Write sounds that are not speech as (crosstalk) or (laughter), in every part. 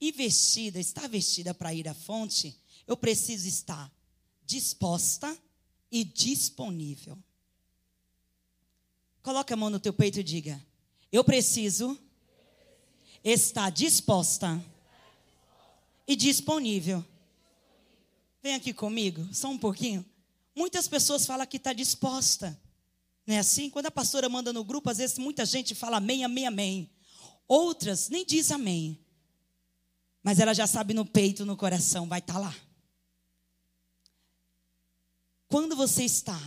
e vestida, estar vestida para ir à fonte, eu preciso estar disposta e disponível. Coloque a mão no teu peito e diga: Eu preciso estar disposta e disponível. Vem aqui comigo, só um pouquinho. Muitas pessoas falam que está disposta. Não é assim? Quando a pastora manda no grupo, às vezes muita gente fala amém, amém, amém. Outras nem diz amém. Mas ela já sabe no peito, no coração, vai estar tá lá. Quando você está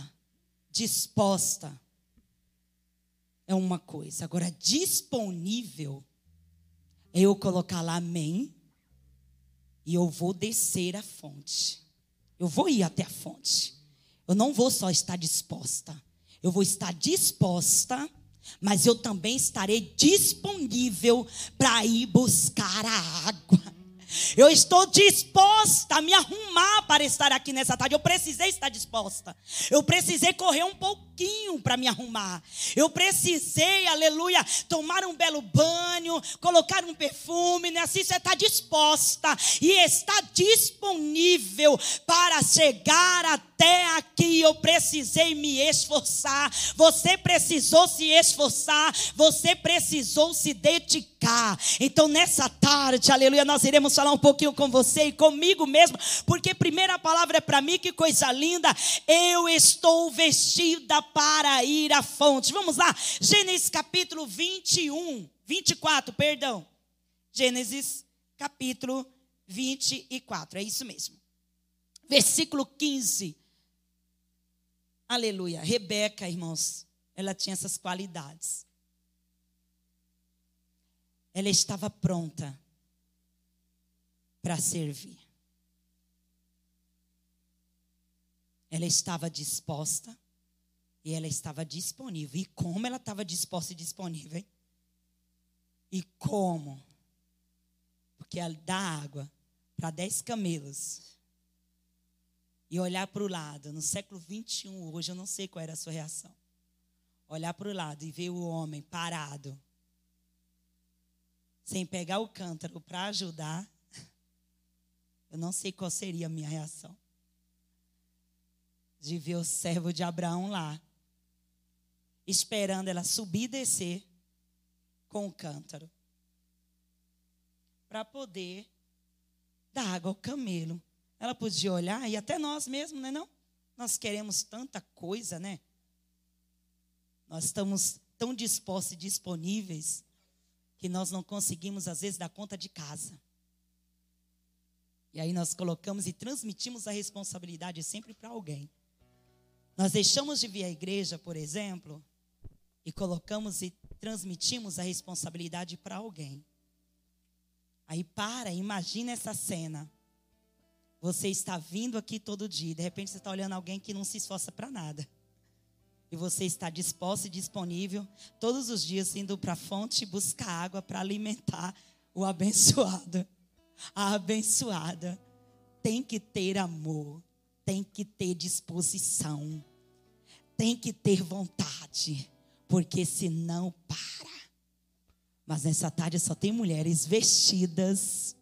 disposta, é uma coisa. Agora, disponível, é eu colocar lá amém e eu vou descer a fonte. Eu vou ir até a fonte. Eu não vou só estar disposta. Eu vou estar disposta, mas eu também estarei disponível para ir buscar a água. Eu estou disposta a me arrumar para estar aqui nessa tarde. Eu precisei estar disposta. Eu precisei correr um pouquinho para me arrumar. Eu precisei, aleluia, tomar um belo banho, colocar um perfume, né? Assim você está disposta e está disponível para chegar até aqui. Eu precisei me esforçar. Você precisou se esforçar. Você precisou se dedicar. Então, nessa tarde, aleluia, nós iremos falar um pouquinho com você e comigo mesmo, porque primeira palavra é para mim, que coisa linda. Eu estou vestida para ir à fonte. Vamos lá, Gênesis capítulo 21, 24, perdão. Gênesis capítulo 24, é isso mesmo. Versículo 15. Aleluia. Rebeca, irmãos, ela tinha essas qualidades. Ela estava pronta para servir. Ela estava disposta e ela estava disponível. E como ela estava disposta e disponível, hein? E como? Porque ela dá água para dez camelos e olhar para o lado, no século 21, hoje eu não sei qual era a sua reação. Olhar para o lado e ver o homem parado, sem pegar o cântaro para ajudar, eu não sei qual seria a minha reação. De ver o servo de Abraão lá, esperando ela subir e descer com o cântaro. Para poder dar água ao camelo. Ela podia olhar, e até nós mesmos, não é não? Nós queremos tanta coisa, né? Nós estamos tão dispostos e disponíveis que nós não conseguimos, às vezes, dar conta de casa. E aí nós colocamos e transmitimos a responsabilidade sempre para alguém. Nós deixamos de vir à igreja, por exemplo, e colocamos e transmitimos a responsabilidade para alguém. Aí para, imagina essa cena. Você está vindo aqui todo dia, de repente você está olhando alguém que não se esforça para nada. E você está disposto e disponível todos os dias indo para a fonte buscar água para alimentar o abençoado a abençoada tem que ter amor, tem que ter disposição, tem que ter vontade, porque senão para. Mas nessa tarde só tem mulheres vestidas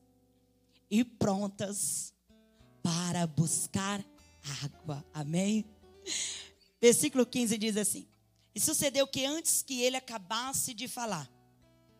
e prontas para buscar água. Amém? Versículo 15 diz assim: E sucedeu que antes que ele acabasse de falar,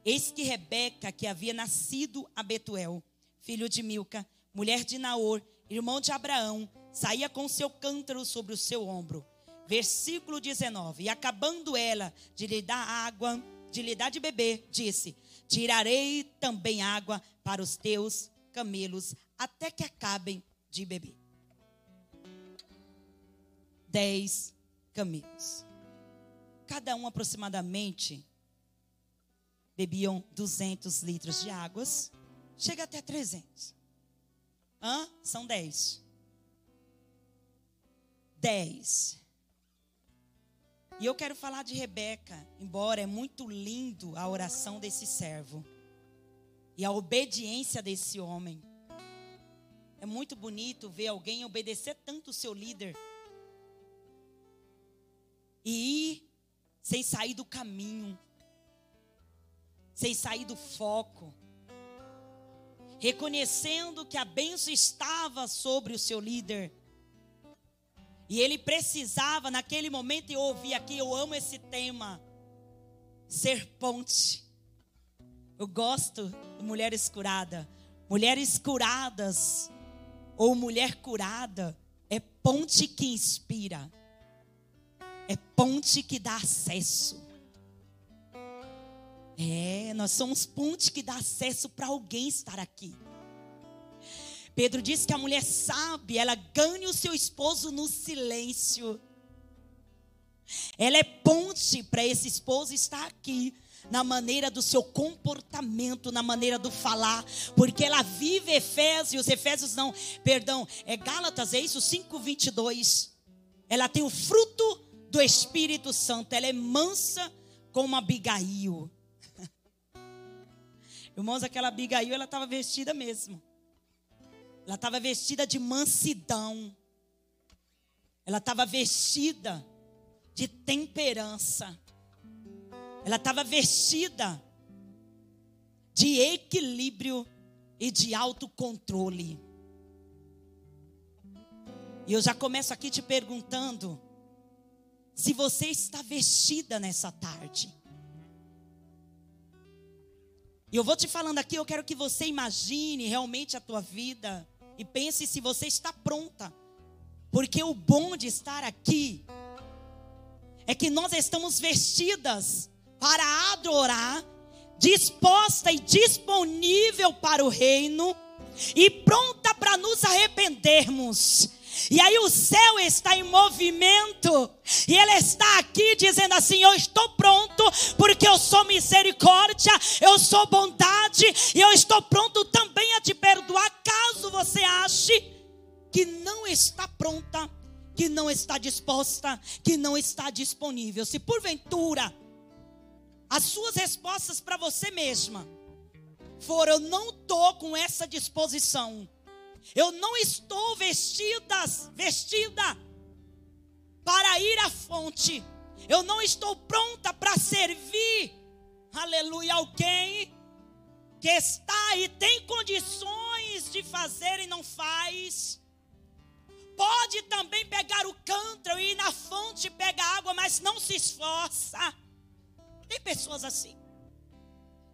eis que Rebeca, que havia nascido a Betuel, filho de Milca, mulher de Naor, irmão de Abraão, saía com seu cântaro sobre o seu ombro. Versículo 19. E acabando ela de lhe dar água, de lhe dar de beber, disse: Tirarei também água para os teus camelos, até que acabem de beber. Dez camelos. Cada um aproximadamente bebiam 200 litros de águas Chega até 300. Hã? São 10. 10. E eu quero falar de Rebeca, embora é muito lindo a oração desse servo e a obediência desse homem. É muito bonito ver alguém obedecer tanto o seu líder e ir sem sair do caminho, sem sair do foco reconhecendo que a bênção estava sobre o seu líder. E ele precisava, naquele momento, eu ouvi aqui, eu amo esse tema, ser ponte. Eu gosto de mulheres curadas. Mulheres curadas, ou mulher curada, é ponte que inspira, é ponte que dá acesso. É, nós somos ponte que dá acesso para alguém estar aqui. Pedro diz que a mulher sabe, ela ganha o seu esposo no silêncio. Ela é ponte para esse esposo estar aqui, na maneira do seu comportamento, na maneira do falar, porque ela vive Efésios, Efésios não, perdão, é Gálatas, é isso, 5:22. Ela tem o fruto do Espírito Santo, ela é mansa como Abigail. (laughs) Irmãos, aquela Abigail, ela estava vestida mesmo. Ela estava vestida de mansidão. Ela estava vestida de temperança. Ela estava vestida de equilíbrio e de autocontrole. E eu já começo aqui te perguntando se você está vestida nessa tarde. E eu vou te falando aqui, eu quero que você imagine realmente a tua vida e pense se você está pronta. Porque o bom de estar aqui é que nós estamos vestidas para adorar, disposta e disponível para o reino e pronta para nos arrependermos. E aí o céu está em movimento. E ele está aqui dizendo assim: Eu estou pronto, porque eu sou misericórdia, eu sou bondade, e eu estou pronto também a te perdoar, caso você que não está pronta, que não está disposta, que não está disponível. Se porventura as suas respostas para você mesma foram: Eu não estou com essa disposição. Eu não estou vestida, vestida para ir à fonte. Eu não estou pronta para servir, aleluia, alguém que está e tem condições de fazer e não faz. Pode também pegar o cântaro e ir na fonte pegar água, mas não se esforça. Tem pessoas assim.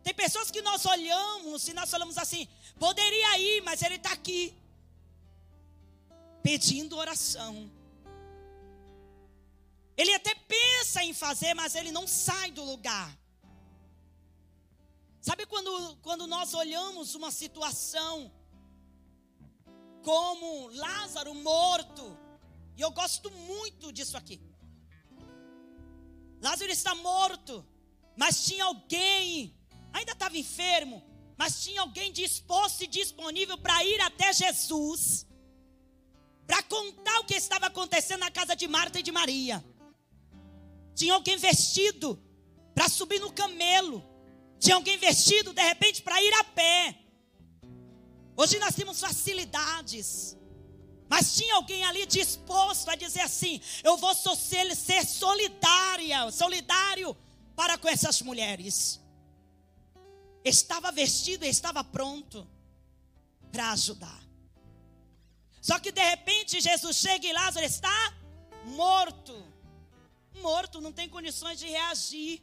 Tem pessoas que nós olhamos e nós falamos assim: poderia ir, mas ele está aqui, pedindo oração. Ele até pensa em fazer, mas ele não sai do lugar. Sabe quando, quando nós olhamos uma situação como Lázaro morto, e eu gosto muito disso aqui. Lázaro está morto mas tinha alguém, ainda estava enfermo, mas tinha alguém disposto e disponível para ir até Jesus, para contar o que estava acontecendo na casa de Marta e de Maria. Tinha alguém vestido para subir no camelo, tinha alguém vestido de repente para ir a pé. Hoje nós temos facilidades. Mas tinha alguém ali disposto a dizer assim: eu vou ser solidária, solidário para com essas mulheres. Estava vestido estava pronto para ajudar. Só que de repente Jesus chega e Lázaro está morto. Morto, não tem condições de reagir,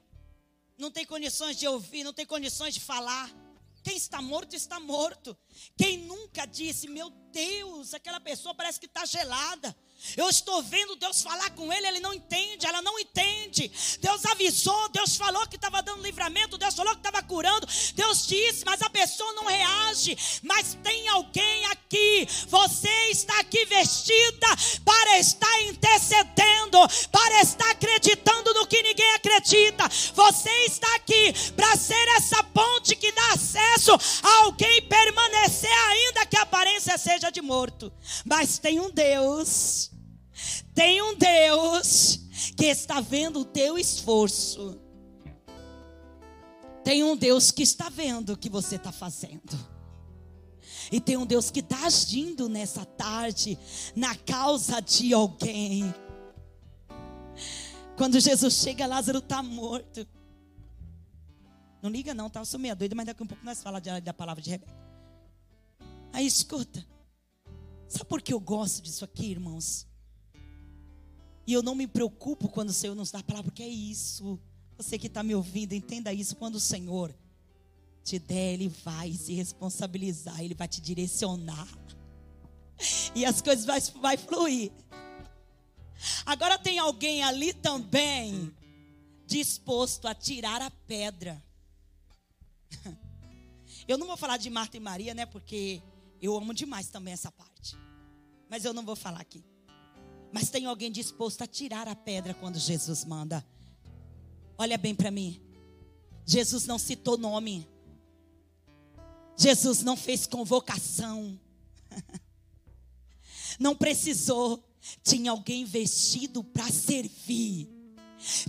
não tem condições de ouvir, não tem condições de falar. Quem está morto, está morto. Quem nunca disse, meu Deus, aquela pessoa parece que está gelada. Eu estou vendo Deus falar com ele, ele não entende, ela não entende. Deus avisou, Deus falou que estava dando livramento, Deus falou que estava curando, Deus disse, mas a pessoa não reage. Mas tem alguém aqui, você está aqui vestida para estar intercedendo, para estar acreditando no que ninguém acredita. Você está aqui para ser essa ponte que dá acesso a alguém permanecer, ainda que a aparência seja de morto. Mas tem um Deus tem um Deus que está vendo o teu esforço. Tem um Deus que está vendo o que você está fazendo. E tem um Deus que está agindo nessa tarde na causa de alguém. Quando Jesus chega, Lázaro está morto. Não liga não, tá? Eu sou meia doida, mas daqui a um pouco nós falamos da palavra de Rebeca. Aí escuta. Sabe por que eu gosto disso aqui, irmãos? E eu não me preocupo quando o Senhor nos dá a palavra, porque é isso. Você que está me ouvindo, entenda isso. Quando o Senhor te der, Ele vai se responsabilizar, Ele vai te direcionar. E as coisas vai, vai fluir. Agora tem alguém ali também disposto a tirar a pedra. (laughs) Eu não vou falar de Marta e Maria, né? Porque eu amo demais também essa parte. Mas eu não vou falar aqui. Mas tem alguém disposto a tirar a pedra quando Jesus manda. Olha bem para mim. Jesus não citou nome. Jesus não fez convocação. (laughs) Não precisou. Tinha alguém vestido para servir.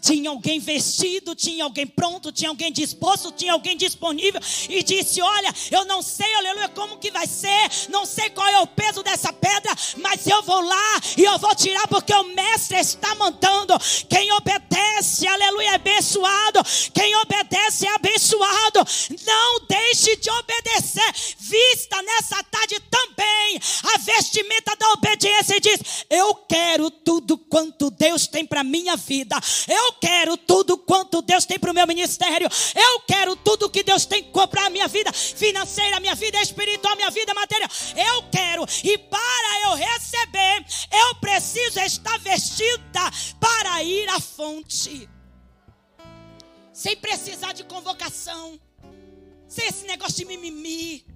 Tinha alguém vestido, tinha alguém pronto, tinha alguém disposto, tinha alguém disponível e disse: Olha, eu não sei, aleluia, como que vai ser, não sei qual é o peso dessa pedra, mas eu vou lá e eu vou tirar porque o mestre está mandando. Quem obedece, aleluia, é abençoado. Quem obedece é abençoado. Não deixe de obedecer. Vista nessa tarde também a vestimenta da obediência e diz: Eu quero tudo quanto Deus tem para minha vida. Eu quero tudo quanto Deus tem para o meu ministério. Eu quero tudo que Deus tem para a minha vida financeira, minha vida espiritual, minha vida material. Eu quero. E para eu receber, eu preciso estar vestida para ir à fonte. Sem precisar de convocação. Sem esse negócio de mimimi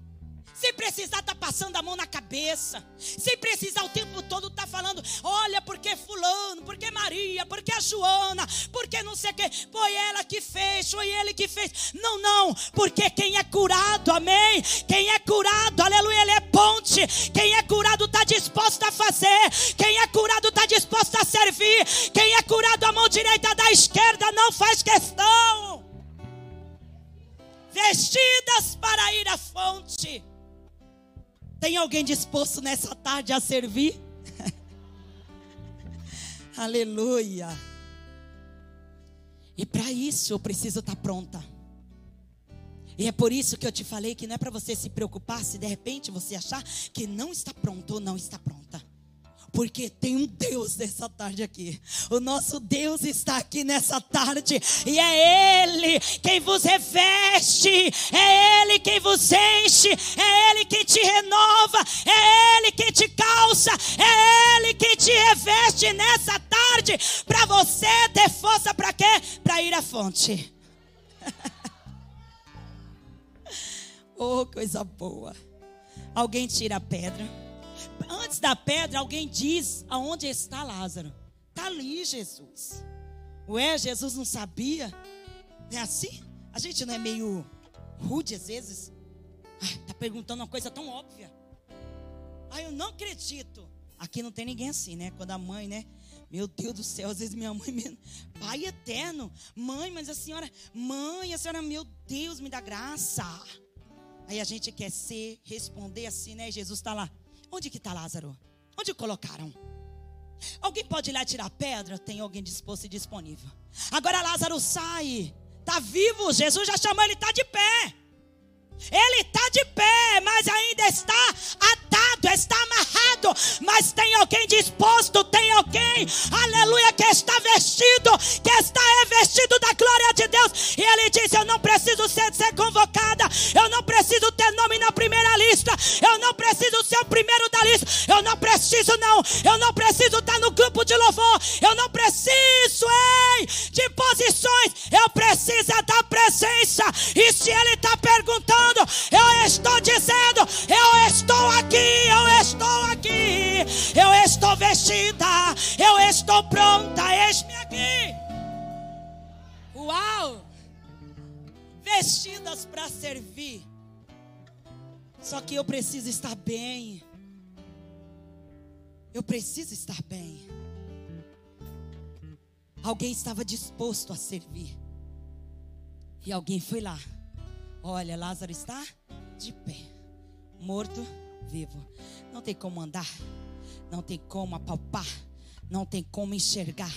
sem precisar estar tá passando a mão na cabeça, sem precisar o tempo todo estar tá falando, olha, porque fulano, porque Maria, porque a Joana, porque não sei o foi ela que fez, foi ele que fez. Não, não, porque quem é curado, amém? Quem é curado, aleluia, ele é ponte. Quem é curado está disposto a fazer, quem é curado está disposto a servir, quem é curado a mão direita da esquerda não faz questão. Vestidas para ir à fonte. Tem alguém disposto nessa tarde a servir? (laughs) Aleluia. E para isso eu preciso estar tá pronta. E é por isso que eu te falei que não é para você se preocupar se de repente você achar que não está pronto ou não está pronta. Porque tem um Deus nessa tarde aqui. O nosso Deus está aqui nessa tarde. E é Ele quem vos reveste. É Ele quem vos enche. É Ele quem te renova. É Ele quem te calça. É Ele quem te reveste nessa tarde. Para você ter força para quê? Para ir à fonte. (laughs) oh, coisa boa. Alguém tira a pedra antes da pedra, alguém diz: Aonde está Lázaro? Está ali, Jesus. Ué, Jesus não sabia? É assim? A gente não é meio rude às vezes? Está perguntando uma coisa tão óbvia. Ah, eu não acredito. Aqui não tem ninguém assim, né? Quando a mãe, né? Meu Deus do céu, às vezes minha mãe, me... pai eterno, mãe, mas a senhora, mãe, a senhora, meu Deus, me dá graça. Aí a gente quer ser, responder assim, né? Jesus está lá. Onde que está Lázaro? Onde colocaram? Alguém pode ir lá tirar pedra? Tem alguém disposto e disponível. Agora Lázaro sai. Está vivo. Jesus já chamou, ele está de pé. Ele está de pé, mas ainda está atado, está amarrado. Mas tem alguém disposto, tem alguém, aleluia, que está vestido, que está revestido da glória de Deus. E ele diz: Eu não preciso ser, ser convocada, eu não preciso ter nome na primeira lista, eu não preciso ser o primeiro da lista, eu não preciso, não, eu não preciso estar no grupo de louvor, eu não preciso, ei, estou pronta, eis-me aqui. Uau! Vestidas para servir. Só que eu preciso estar bem. Eu preciso estar bem. Alguém estava disposto a servir. E alguém foi lá Olha, Lázaro está de pé, morto, vivo. Não tem como andar, não tem como apalpar, não tem como enxergar,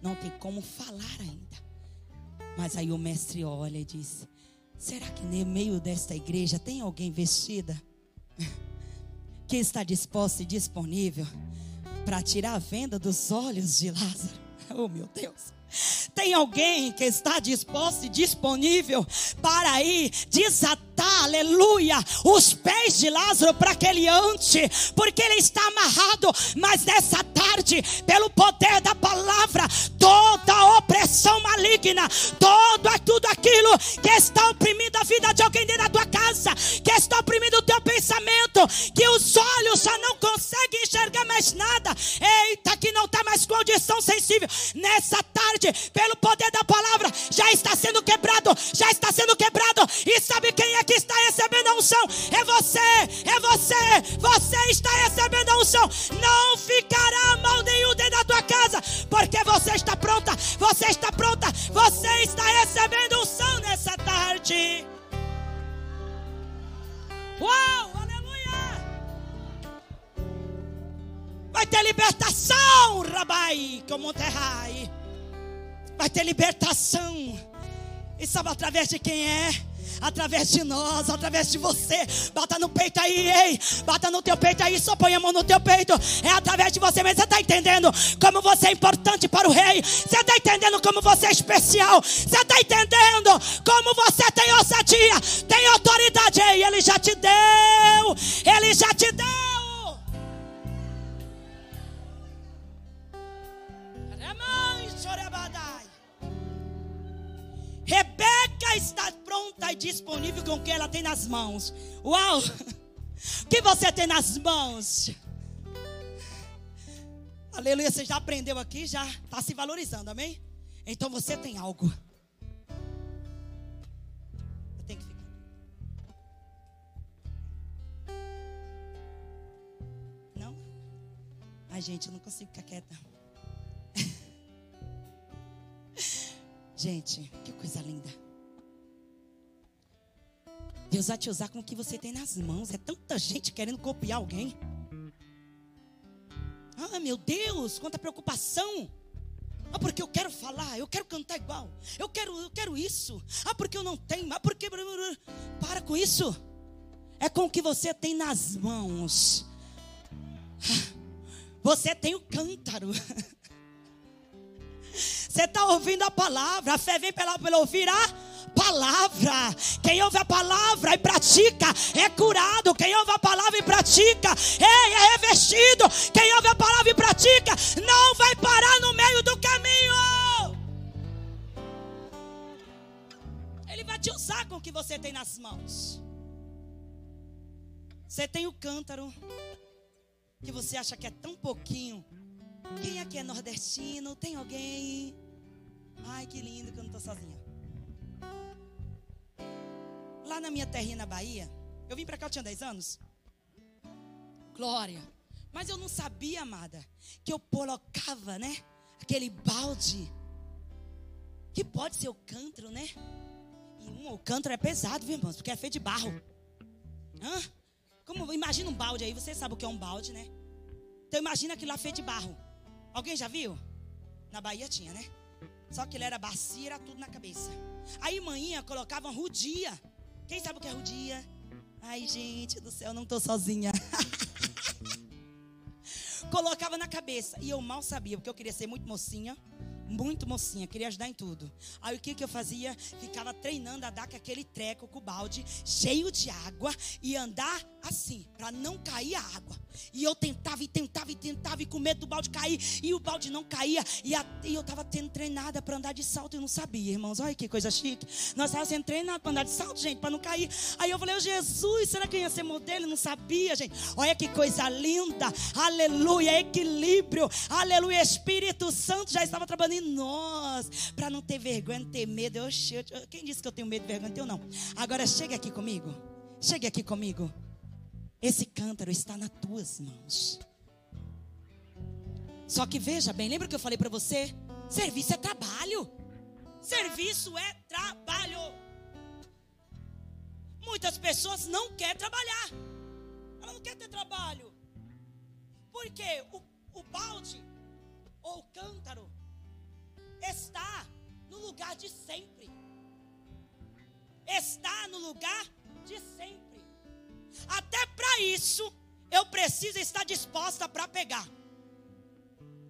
não tem como falar ainda. Mas aí o mestre olha e diz: Será que no meio desta igreja tem alguém vestida? (laughs) que está disposto e disponível para tirar a venda dos olhos de Lázaro. (laughs) Oh, meu Deus. Tem alguém que está disposto e disponível para ir desatar, aleluia, os pés de Lázaro para que ele ante, porque ele está amarrado. Mas nessa tarde, pelo poder da palavra, toda opressão maligna, todo tudo aquilo que está oprimindo a vida de alguém dentro da tua casa, que está oprimindo o teu pensamento, que os olhos já não conseguem enxergar mais nada. Eita, que não está mais com audição sensível. Nessa tarde, pelo poder da palavra, já está sendo quebrado, já está sendo quebrado. E sabe quem é que está recebendo a unção? É você, é você, você está recebendo a unção. Não ficará mal nenhum dentro da tua casa, porque você está pronta, você está pronta, você está recebendo unção nessa tarde. Uau, aleluia! Vai ter libertação, Rabai, como terrai vai ter libertação. E sabe através de quem é? Através de nós, através de você. Bata no peito aí, ei. Bata no teu peito aí, só põe a mão no teu peito. É através de você, mas você está entendendo como você é importante para o rei. Você está entendendo como você é especial. Você está entendendo como você tem ousadia, tem autoridade. Ei, ele já te deu. Ele já te deu. Rebeca está pronta e disponível com o que ela tem nas mãos. Uau! O que você tem nas mãos? Aleluia, você já aprendeu aqui, já está se valorizando, amém? Então você tem algo. Eu tenho que ficar. Não? Ai, gente, eu não consigo ficar quieta. Gente, que coisa linda. Deus vai te usar com o que você tem nas mãos. É tanta gente querendo copiar alguém. Ah, meu Deus, quanta preocupação. Ah, porque eu quero falar, eu quero cantar igual. Eu quero, eu quero isso. Ah, porque eu não tenho. Ah, porque para com isso. É com o que você tem nas mãos. Ah, você tem o cântaro. (laughs) Você está ouvindo a palavra. A fé vem pela, pela ouvir a palavra. Quem ouve a palavra e pratica é curado. Quem ouve a palavra e pratica é, é revestido. Quem ouve a palavra e pratica não vai parar no meio do caminho. Ele vai te usar com o que você tem nas mãos. Você tem o cântaro que você acha que é tão pouquinho. Quem aqui é nordestino? Tem alguém? Ai, que lindo que eu não estou sozinha. Lá na minha terrinha na Bahia, eu vim para cá, eu tinha 10 anos. Glória. Mas eu não sabia, amada, que eu colocava, né? Aquele balde. Que pode ser o cântaro, né? E um, o cântaro é pesado, viu, irmãos? Porque é feito de barro. Hã? Como, imagina um balde aí, você sabe o que é um balde, né? Então imagina aquilo lá feito de barro. Alguém já viu? Na Bahia tinha, né? Só que ele era bacia, era tudo na cabeça. Aí manhã colocavam rudia. Quem sabe o que é rudia? Ai, gente do céu, não estou sozinha. (laughs) Colocava na cabeça. E eu mal sabia, porque eu queria ser muito mocinha muito mocinha, queria ajudar em tudo. Aí o que, que eu fazia? Ficava treinando a dar com aquele treco com o balde cheio de água e andar assim, para não cair a água. E eu tentava e tentava e tentava e com medo do balde cair e o balde não caía. E, a, e eu estava tendo treinada para andar de salto e não sabia, irmãos. Olha que coisa chique. Nós estávamos sendo treinados para andar de salto, gente, para não cair. Aí eu falei, oh, Jesus, será que eu ia ser modelo? Eu não sabia, gente. Olha que coisa linda. Aleluia, equilíbrio. Aleluia, Espírito Santo já estava trabalhando nós, para não ter vergonha, não ter medo. Eu, quem disse que eu tenho medo de vergonha? Eu não. Agora chegue aqui comigo. Chegue aqui comigo. Esse cântaro está nas tuas mãos. Só que veja bem, lembra que eu falei para você? Serviço é trabalho. Serviço é trabalho. Muitas pessoas não querem trabalhar. Ela não quer ter trabalho. Porque o, o balde ou o cântaro está no lugar de sempre. Está no lugar de sempre. Até para isso, eu preciso estar disposta para pegar.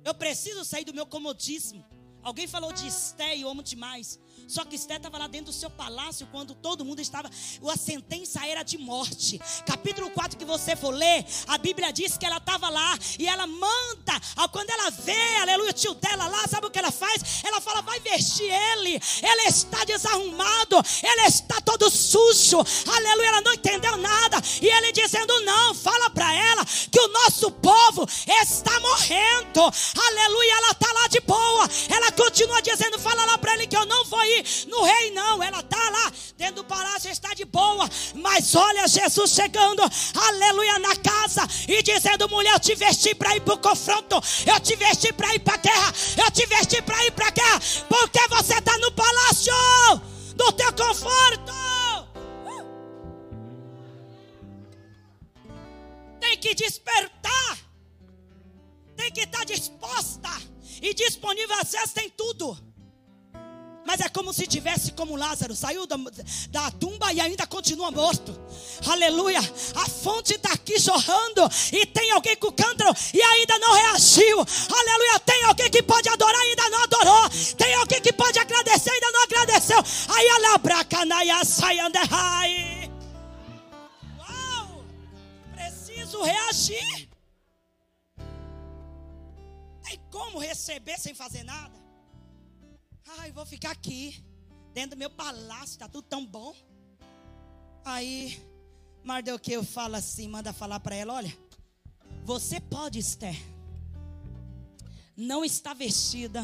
Eu preciso sair do meu comodismo. Alguém falou de Esté e amo demais. Só que Esté estava lá dentro do seu palácio quando todo mundo estava. A sentença era de morte. Capítulo 4 que você for ler, a Bíblia diz que ela estava lá e ela manda. Quando ela vê, aleluia, o tio dela lá, sabe o que ela faz? Ela fala: vai vestir ele. Ele está desarrumado, ele está todo sujo. Aleluia, ela não entendeu nada. E ele dizendo: não, fala para ela que o nosso povo está morrendo. Aleluia, ela está lá de boa. Ela continua dizendo: fala lá para ele que eu não vou ir no rei, não. Ela está lá dentro do palácio, está de boa. Mas olha Jesus chegando, aleluia, na casa e dizendo: mulher, eu te vesti para ir para o confronto, eu te vesti para ir para a guerra, eu te vesti para ir para a guerra, porque você está no palácio do teu conforto. Tem que despertar, tem que estar disposta e disponível. Às vezes tem tudo. Mas é como se tivesse como Lázaro, saiu da, da tumba e ainda continua morto. Aleluia. A fonte está aqui jorrando. E tem alguém com cântaro e ainda não reagiu. Aleluia. Tem alguém que pode adorar e ainda não adorou. Tem alguém que pode agradecer e ainda não agradeceu. Aí alabracanaia saiandehai. Uau! Preciso reagir. Tem como receber sem fazer nada? Ai, vou ficar aqui, dentro do meu palácio, está tudo tão bom. Aí, Mardoqueu fala assim, manda falar para ela: olha, você pode, Esther, não está vestida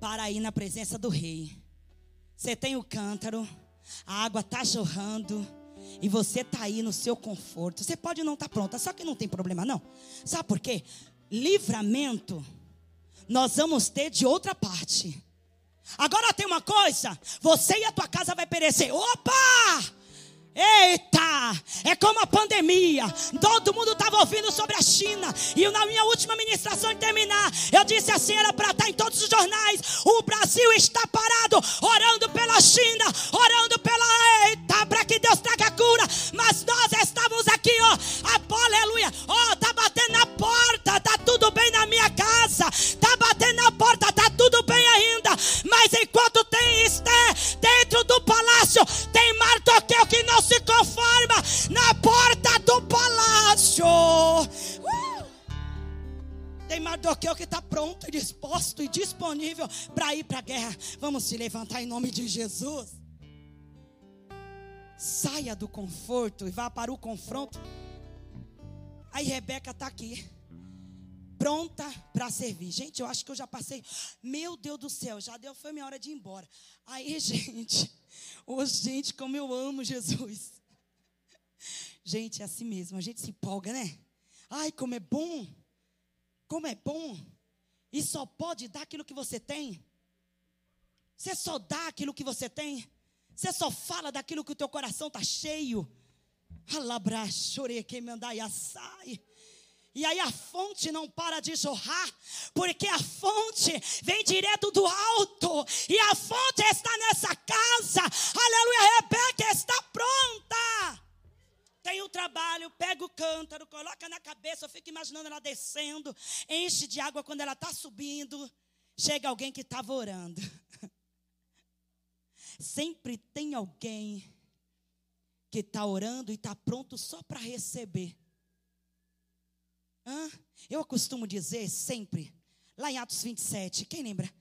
para ir na presença do rei. Você tem o cântaro, a água está jorrando. E você está aí no seu conforto. Você pode não estar tá pronta, só que não tem problema, não. Sabe por quê? Livramento nós vamos ter de outra parte. Agora tem uma coisa: você e a tua casa vai perecer. Opa! Eita! É como a pandemia. Todo mundo estava ouvindo sobre a China. E na minha última ministração de terminar, eu disse assim: era para estar em todos os jornais. O Brasil está parado, orando pela China, orando pela. Eita, para que Deus traga cura. Mas nós estávamos aqui, ó. A, aleluia. Ó, tá batendo na porta. Tá tudo bem na minha casa. Tá batendo na porta. Mas enquanto tem Esté dentro do palácio, tem Mardoqueu que não se conforma na porta do palácio. Uh! Tem Mardoqueu que está pronto disposto e disponível para ir para a guerra. Vamos se levantar em nome de Jesus. Saia do conforto e vá para o confronto. Aí Rebeca está aqui pronta para servir. Gente, eu acho que eu já passei. Meu Deus do céu, já deu, foi minha hora de ir embora. Aí, (laughs) gente, oh, gente, como eu amo Jesus. Gente, é assim mesmo, a gente se empolga, né? Ai, como é bom. Como é bom. E só pode dar aquilo que você tem. Você só dá aquilo que você tem. Você só fala daquilo que o teu coração está cheio. Alabra, chorei, quem mandar e assai. E aí a fonte não para de jorrar, porque a fonte vem direto do alto, e a fonte está nessa casa. Aleluia, Rebeca está pronta. Tem o trabalho, pega o cântaro, coloca na cabeça, eu fico imaginando ela descendo, enche de água quando ela está subindo. Chega alguém que estava orando. (laughs) Sempre tem alguém que está orando e está pronto só para receber. Hã? Eu costumo dizer sempre, lá em Atos 27, quem lembra?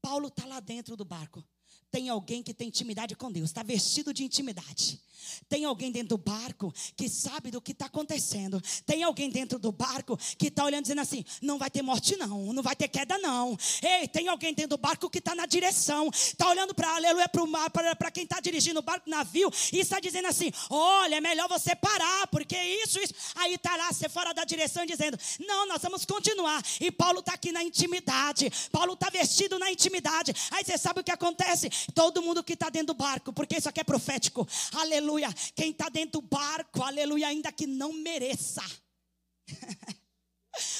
Paulo está lá dentro do barco. Tem alguém que tem intimidade com Deus, está vestido de intimidade. Tem alguém dentro do barco que sabe do que está acontecendo. Tem alguém dentro do barco que está olhando dizendo assim: não vai ter morte, não, não vai ter queda, não. Ei, tem alguém dentro do barco que está na direção, está olhando para aleluia para o mar, para quem está dirigindo o barco, navio, e está dizendo assim: olha, é melhor você parar, porque isso, isso. Aí está lá, você fora da direção, dizendo: não, nós vamos continuar. E Paulo está aqui na intimidade, Paulo está vestido na intimidade. Aí você sabe o que acontece? Todo mundo que está dentro do barco, porque isso aqui é profético, aleluia. Quem está dentro do barco, aleluia, ainda que não mereça. (laughs)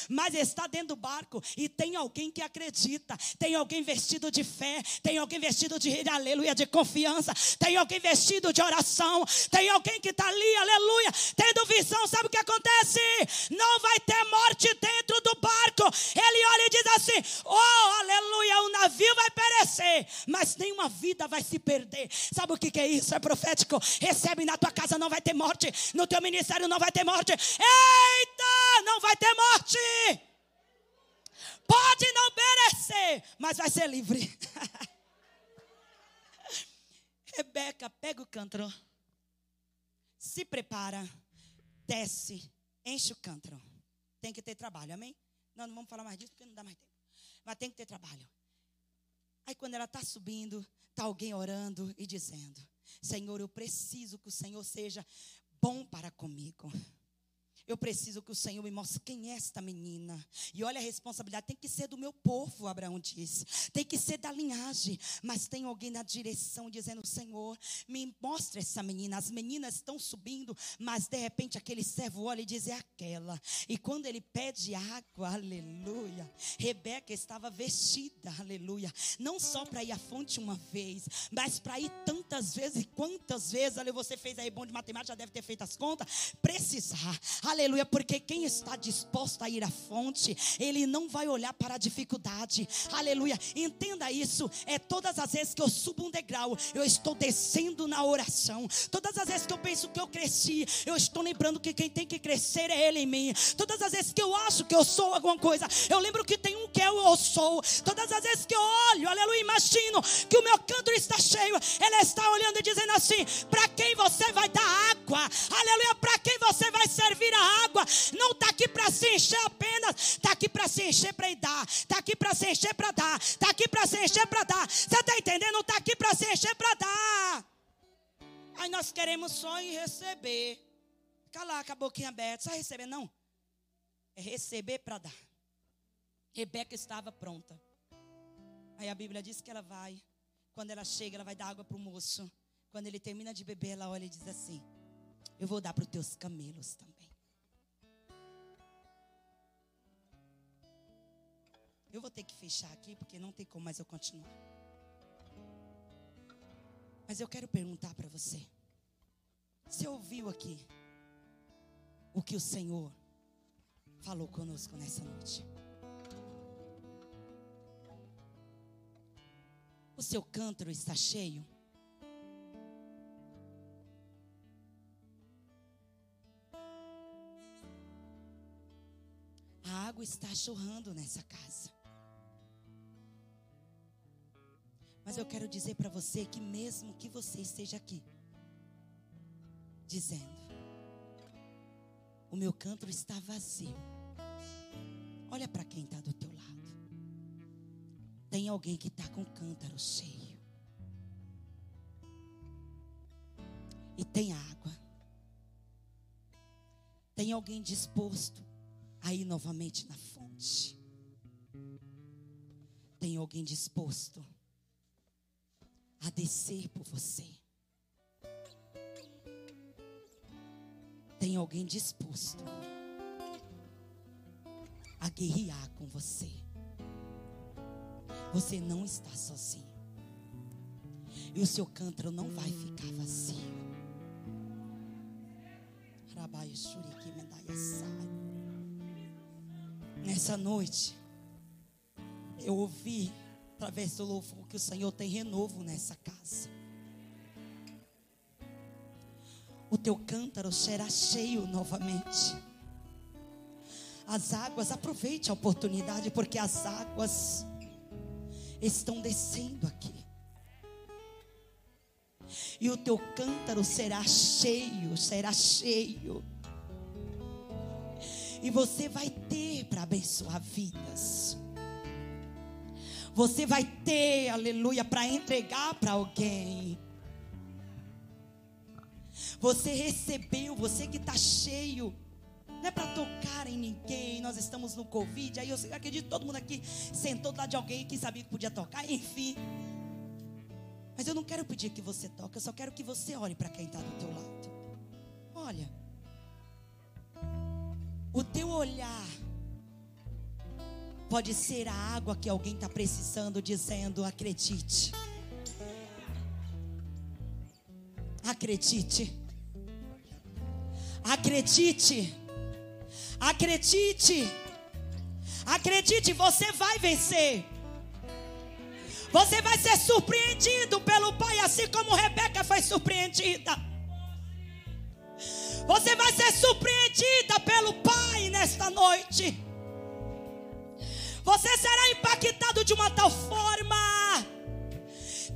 mas está dentro do barco e tem alguém que acredita, tem alguém vestido de fé, tem alguém vestido de aleluia, de confiança, tem alguém vestido de oração, tem alguém que está ali, aleluia, tendo visão, sabe o que acontece? Não vai ter morte dentro do barco. Ele olha e diz assim: Oh, aleluia, o navio vai perecer, mas nenhuma vida vai se perder. Sabe o que, é isso? É profético. Recebe na tua casa, não vai ter morte, no teu ministério não vai ter morte. Eita! Não vai ter morte. Pode não merecer, mas vai ser livre. (laughs) Rebeca, pega o cântaro. Se prepara, desce, enche o cântaro. Tem que ter trabalho, amém? Não, não vamos falar mais disso porque não dá mais tempo. Mas tem que ter trabalho. Aí quando ela está subindo, está alguém orando e dizendo: Senhor, eu preciso que o Senhor seja bom para comigo. Eu preciso que o Senhor me mostre quem é esta menina. E olha a responsabilidade, tem que ser do meu povo, Abraão disse. Tem que ser da linhagem. Mas tem alguém na direção dizendo: Senhor, me mostre essa menina. As meninas estão subindo, mas de repente aquele servo olha e diz: É aquela. E quando ele pede água, aleluia. Rebeca estava vestida, aleluia. Não só para ir à fonte uma vez, mas para ir tantas vezes. Quantas vezes, aleluia, você fez aí bom de matemática, já deve ter feito as contas. Precisar. Aleluia, porque quem está disposto a ir à fonte, ele não vai olhar para a dificuldade. Aleluia, entenda isso. É todas as vezes que eu subo um degrau, eu estou descendo na oração. Todas as vezes que eu penso que eu cresci, eu estou lembrando que quem tem que crescer é Ele em mim. Todas as vezes que eu acho que eu sou alguma coisa, eu lembro que tem um que eu, sou. Todas as vezes que eu olho, aleluia, imagino que o meu canto está cheio, Ele está olhando e dizendo assim: para quem você vai dar água? Aleluia, para quem você vai servir a água não está aqui para se encher apenas, está aqui para se encher para dar, está aqui para se encher para dar, está aqui para se encher para dar. Você está entendendo? Não está aqui para se encher para dar. Aí nós queremos só ir receber. Com a boquinha aberta, só receber, não. É receber para dar. Rebeca estava pronta. Aí a Bíblia diz que ela vai. Quando ela chega, ela vai dar água para o moço. Quando ele termina de beber, ela olha e diz assim: Eu vou dar para os teus camelos também. Eu vou ter que fechar aqui porque não tem como mais eu continuar. Mas eu quero perguntar para você. Você ouviu aqui o que o Senhor falou conosco nessa noite? O seu cântaro está cheio? A água está chorrando nessa casa. Mas eu quero dizer para você que mesmo que você esteja aqui, dizendo, o meu cântaro está vazio. Olha para quem está do teu lado. Tem alguém que está com o cântaro cheio. E tem água. Tem alguém disposto a ir novamente na fonte. Tem alguém disposto a descer por você. Tem alguém disposto a guerrear com você. Você não está sozinho. E o seu cântaro não vai ficar vazio. Nessa noite, eu ouvi através do louvor, que o Senhor tem renovo nessa casa. O teu cântaro será cheio novamente. As águas, aproveite a oportunidade, porque as águas estão descendo aqui. E o teu cântaro será cheio, será cheio. E você vai ter para abençoar vidas você vai ter, aleluia, para entregar para alguém. Você recebeu, você que está cheio. Não é para tocar em ninguém. Nós estamos no Covid. Aí eu acredito que todo mundo aqui sentou do lado de alguém que sabia que podia tocar. Enfim. Mas eu não quero pedir que você toque. Eu só quero que você olhe para quem está do teu lado. Olha. O teu olhar Pode ser a água que alguém está precisando, dizendo: acredite. Acredite. Acredite. Acredite. Acredite, você vai vencer. Você vai ser surpreendido pelo Pai, assim como Rebeca foi surpreendida. Você vai ser surpreendida pelo Pai nesta noite. Você será impactado de uma tal forma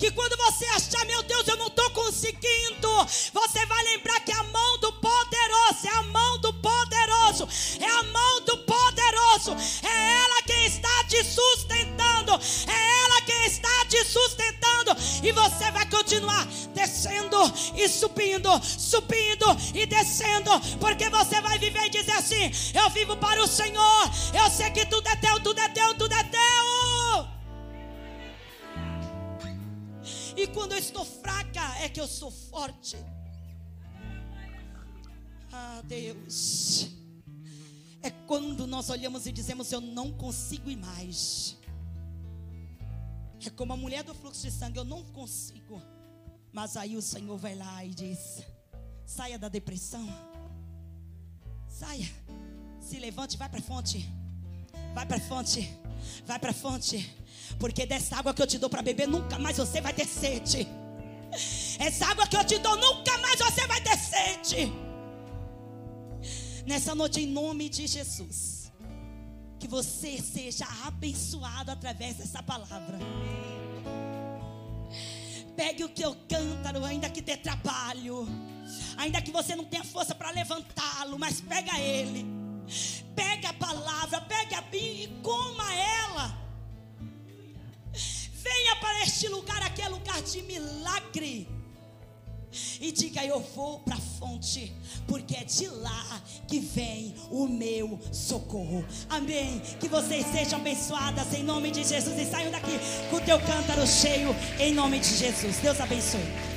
que quando você achar, meu Deus, eu não estou conseguindo, você vai lembrar que a mão do poderoso é a mão do poderoso, é a mão do poderoso, é ela quem está te sustentando, é ela quem está te sustentando, e você vai continuar descendo e subindo, subindo e descendo, porque você vai viver e dizer assim: Eu vivo para o Senhor, eu sei que tudo é teu, tudo é teu, tudo é teu. E quando eu estou fraca, é que eu sou forte. Ah, Deus. É quando nós olhamos e dizemos: Eu não consigo ir mais. É como a mulher do fluxo de sangue: Eu não consigo. Mas aí o Senhor vai lá e diz: Saia da depressão. Saia. Se levante, vai para a fonte. Vai para a fonte. Vai para a fonte. Porque dessa água que eu te dou para beber, nunca mais você vai ter sede. Essa água que eu te dou, nunca mais você vai ter sede. Nessa noite, em nome de Jesus, que você seja abençoado através dessa palavra. Pegue o teu cântaro, ainda que dê trabalho, ainda que você não tenha força para levantá-lo, mas pega ele. Pega a palavra, pega a Bíblia e coma ela. Venha para este lugar, aqui é lugar de milagre. E diga: Eu vou para a fonte, porque é de lá que vem o meu socorro. Amém. Que vocês sejam abençoadas em nome de Jesus e saiam daqui com o teu cântaro cheio em nome de Jesus. Deus abençoe.